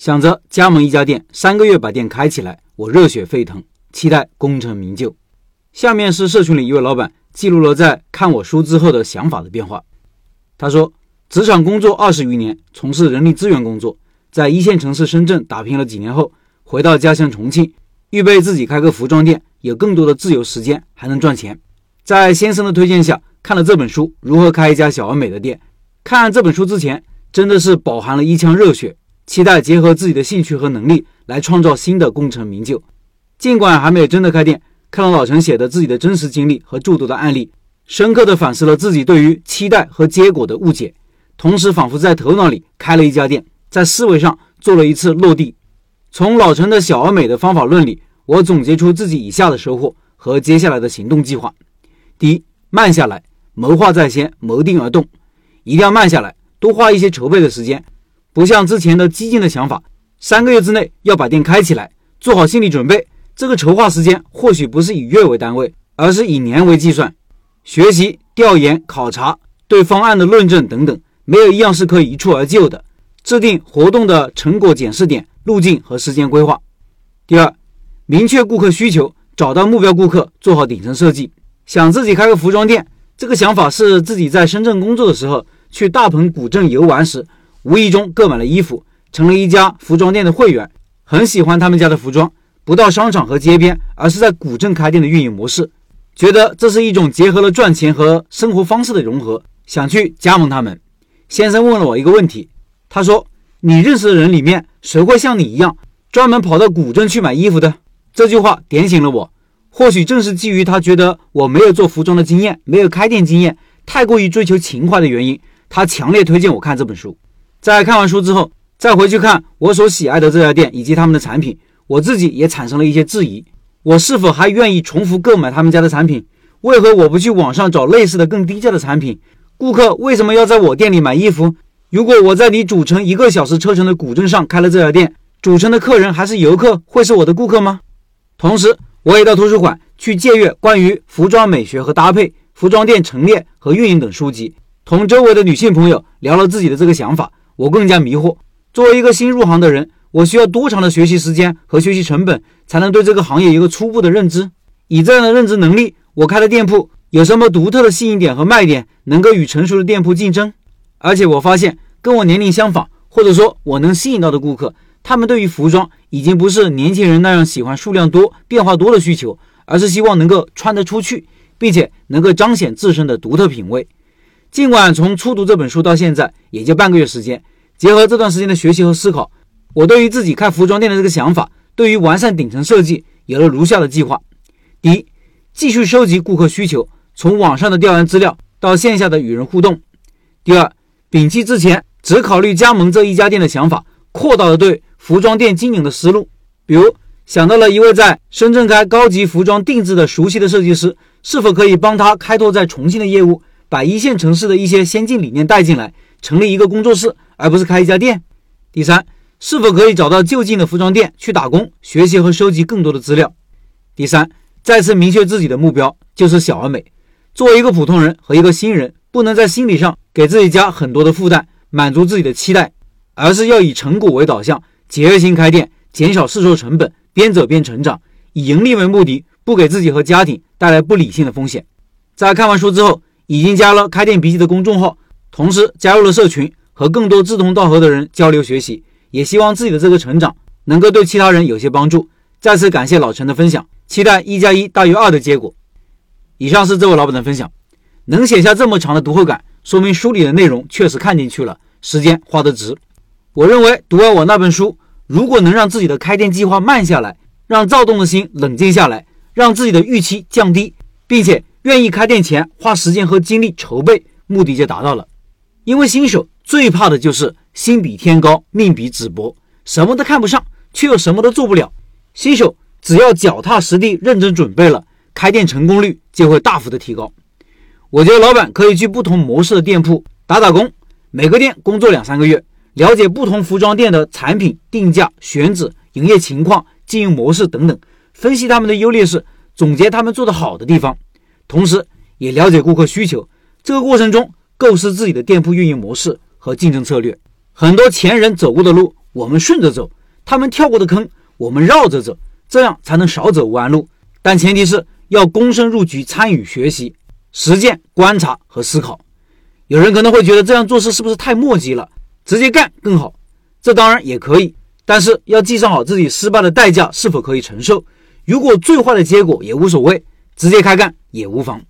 想着加盟一家店，三个月把店开起来，我热血沸腾，期待功成名就。下面是社群里一位老板记录了在看我书之后的想法的变化。他说：“职场工作二十余年，从事人力资源工作，在一线城市深圳打拼了几年后，回到家乡重庆，预备自己开个服装店，有更多的自由时间，还能赚钱。在先生的推荐下，看了这本书《如何开一家小而美的店》。看这本书之前，真的是饱含了一腔热血，期待结合自己的兴趣和能力来创造新的功成名就。尽管还没有真的开店。”看到老陈写的自己的真实经历和诸多的案例，深刻的反思了自己对于期待和结果的误解，同时仿佛在头脑里开了一家店，在思维上做了一次落地。从老陈的小而美的方法论里，我总结出自己以下的收获和接下来的行动计划：第一，慢下来，谋划在先，谋定而动，一定要慢下来，多花一些筹备的时间，不像之前的激进的想法，三个月之内要把店开起来，做好心理准备。这个筹划时间或许不是以月为单位，而是以年为计算。学习、调研、考察、对方案的论证等等，没有一样是可以一蹴而就的。制定活动的成果检视点、路径和时间规划。第二，明确顾客需求，找到目标顾客，做好顶层设计。想自己开个服装店，这个想法是自己在深圳工作的时候，去大鹏古镇游玩时，无意中购买了衣服，成了一家服装店的会员，很喜欢他们家的服装。不到商场和街边，而是在古镇开店的运营模式，觉得这是一种结合了赚钱和生活方式的融合，想去加盟他们。先生问了我一个问题，他说：“你认识的人里面，谁会像你一样专门跑到古镇去买衣服的？”这句话点醒了我。或许正是基于他觉得我没有做服装的经验，没有开店经验，太过于追求情怀的原因，他强烈推荐我看这本书。在看完书之后，再回去看我所喜爱的这家店以及他们的产品。我自己也产生了一些质疑：我是否还愿意重复购买他们家的产品？为何我不去网上找类似的更低价的产品？顾客为什么要在我店里买衣服？如果我在离主城一个小时车程的古镇上开了这家店，主城的客人还是游客，会是我的顾客吗？同时，我也到图书馆去借阅关于服装美学和搭配、服装店陈列和运营等书籍，同周围的女性朋友聊了自己的这个想法，我更加迷惑。作为一个新入行的人。我需要多长的学习时间和学习成本，才能对这个行业有个初步的认知？以这样的认知能力，我开的店铺有什么独特的吸引点和卖点，能够与成熟的店铺竞争？而且我发现，跟我年龄相仿，或者说我能吸引到的顾客，他们对于服装已经不是年轻人那样喜欢数量多、变化多的需求，而是希望能够穿得出去，并且能够彰显自身的独特品味。尽管从初读这本书到现在也就半个月时间，结合这段时间的学习和思考。我对于自己开服装店的这个想法，对于完善顶层设计有了如下的计划：第一，继续收集顾客需求，从网上的调研资料到线下的与人互动；第二，摒弃之前只考虑加盟这一家店的想法，扩大了对服装店经营的思路。比如想到了一位在深圳开高级服装定制的熟悉的设计师，是否可以帮他开拓在重庆的业务，把一线城市的一些先进理念带进来，成立一个工作室，而不是开一家店？第三。是否可以找到就近的服装店去打工、学习和收集更多的资料？第三，再次明确自己的目标，就是小而美。作为一个普通人和一个新人，不能在心理上给自己加很多的负担，满足自己的期待，而是要以成果为导向，节约性开店，减少试错成本，边走边成长，以盈利为目的，不给自己和家庭带来不理性的风险。在看完书之后，已经加了开店笔记的公众号，同时加入了社群，和更多志同道合的人交流学习。也希望自己的这个成长能够对其他人有些帮助。再次感谢老陈的分享，期待一加一大于二的结果。以上是这位老板的分享，能写下这么长的读后感，说明书里的内容确实看进去了，时间花得值。我认为读完我那本书，如果能让自己的开店计划慢下来，让躁动的心冷静下来，让自己的预期降低，并且愿意开店前花时间和精力筹备，目的就达到了。因为新手最怕的就是。心比天高，命比纸薄，什么都看不上，却又什么都做不了。新手只要脚踏实地、认真准备了，开店成功率就会大幅的提高。我觉得老板可以去不同模式的店铺打打工，每个店工作两三个月，了解不同服装店的产品定价、选址、营业情况、经营模式等等，分析他们的优劣势，总结他们做得好的地方，同时也了解顾客需求。这个过程中，构思自己的店铺运营模式和竞争策略。很多前人走过的路，我们顺着走；他们跳过的坑，我们绕着走，这样才能少走弯路。但前提是要躬身入局，参与学习、实践、观察和思考。有人可能会觉得这样做事是不是太磨叽了？直接干更好。这当然也可以，但是要计算好自己失败的代价是否可以承受。如果最坏的结果也无所谓，直接开干也无妨。